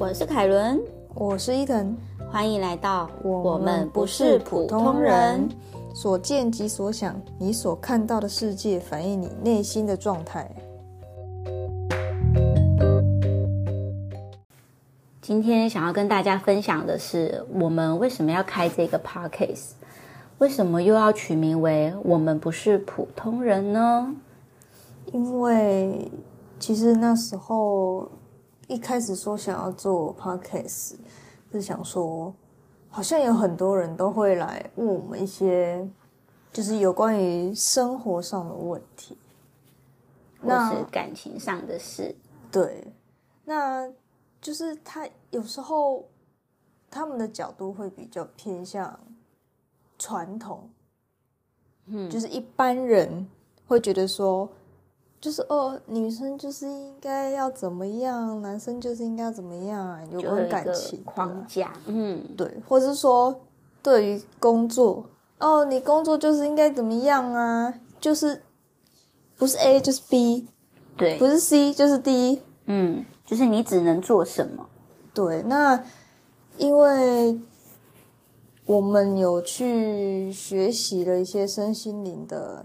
我是凯伦，我是伊藤，欢迎来到我们不是普通人。所见即所想，你所看到的世界反映你内心的状态。今天想要跟大家分享的是，我们为什么要开这个 podcast？为什么又要取名为“我们不是普通人”呢？因为其实那时候一开始说想要做 podcast，是想说。好像有很多人都会来问我们一些，就是有关于生活上的问题，或是感情上的事。对，那就是他有时候他们的角度会比较偏向传统，嗯，就是一般人会觉得说。就是哦，女生就是应该要怎么样，男生就是应该怎么样，有关感情框架，嗯，对，或者是说对于工作，哦，你工作就是应该怎么样啊？就是不是 A 就是 B，对，不是 C 就是 D，嗯，就是你只能做什么？对，那因为我们有去学习了一些身心灵的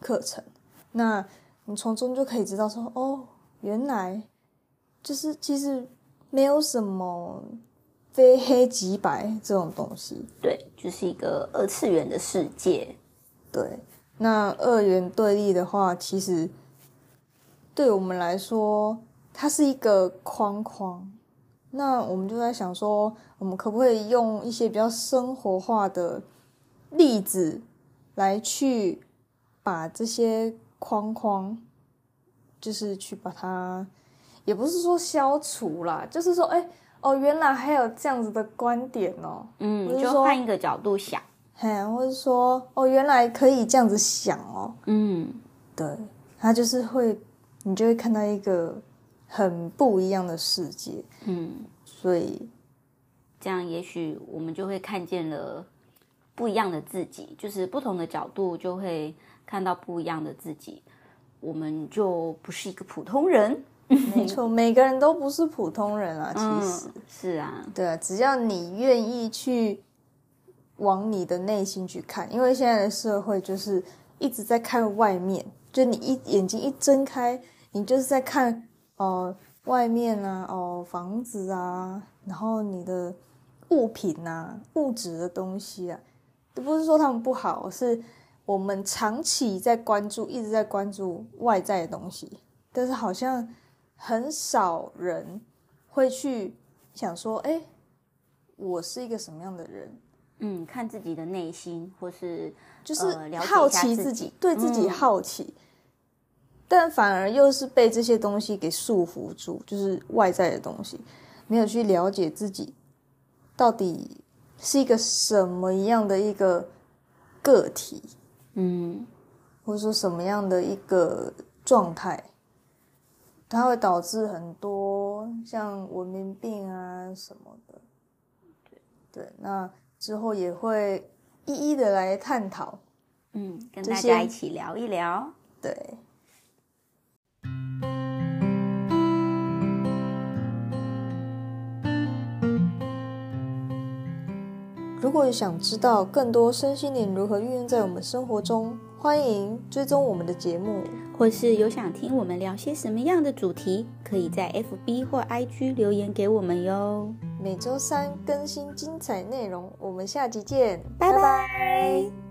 课程，那。你从中就可以知道，说哦，原来就是其实没有什么非黑即白这种东西。对，就是一个二次元的世界。对，那二元对立的话，其实对我们来说，它是一个框框。那我们就在想说，我们可不可以用一些比较生活化的例子来去把这些。框框，就是去把它，也不是说消除啦，就是说，哎，哦，原来还有这样子的观点哦，嗯，就换一个角度想，嘿，或者说，哦，原来可以这样子想哦，嗯，对，他就是会，你就会看到一个很不一样的世界，嗯，所以这样也许我们就会看见了不一样的自己，就是不同的角度就会。看到不一样的自己，我们就不是一个普通人。没错，每个人都不是普通人啊。其实是啊，对啊，只要你愿意去往你的内心去看，因为现在的社会就是一直在看外面，就你一眼睛一睁开，你就是在看哦外面啊，哦房子啊，然后你的物品啊，物质的东西啊，都不是说他们不好，是。我们长期在关注，一直在关注外在的东西，但是好像很少人会去想说：“哎，我是一个什么样的人？”嗯，看自己的内心，或是就是好奇自己，对自己好奇，但反而又是被这些东西给束缚住，就是外在的东西，没有去了解自己到底是一个什么样的一个个体。嗯，或者说什么样的一个状态，它会导致很多像文明病啊什么的。对对，那之后也会一一的来探讨。嗯，跟大家一起聊一聊。对。如果想知道更多身心灵如何运用在我们生活中，欢迎追踪我们的节目，或是有想听我们聊些什么样的主题，可以在 FB 或 IG 留言给我们哟。每周三更新精彩内容，我们下集见，拜拜。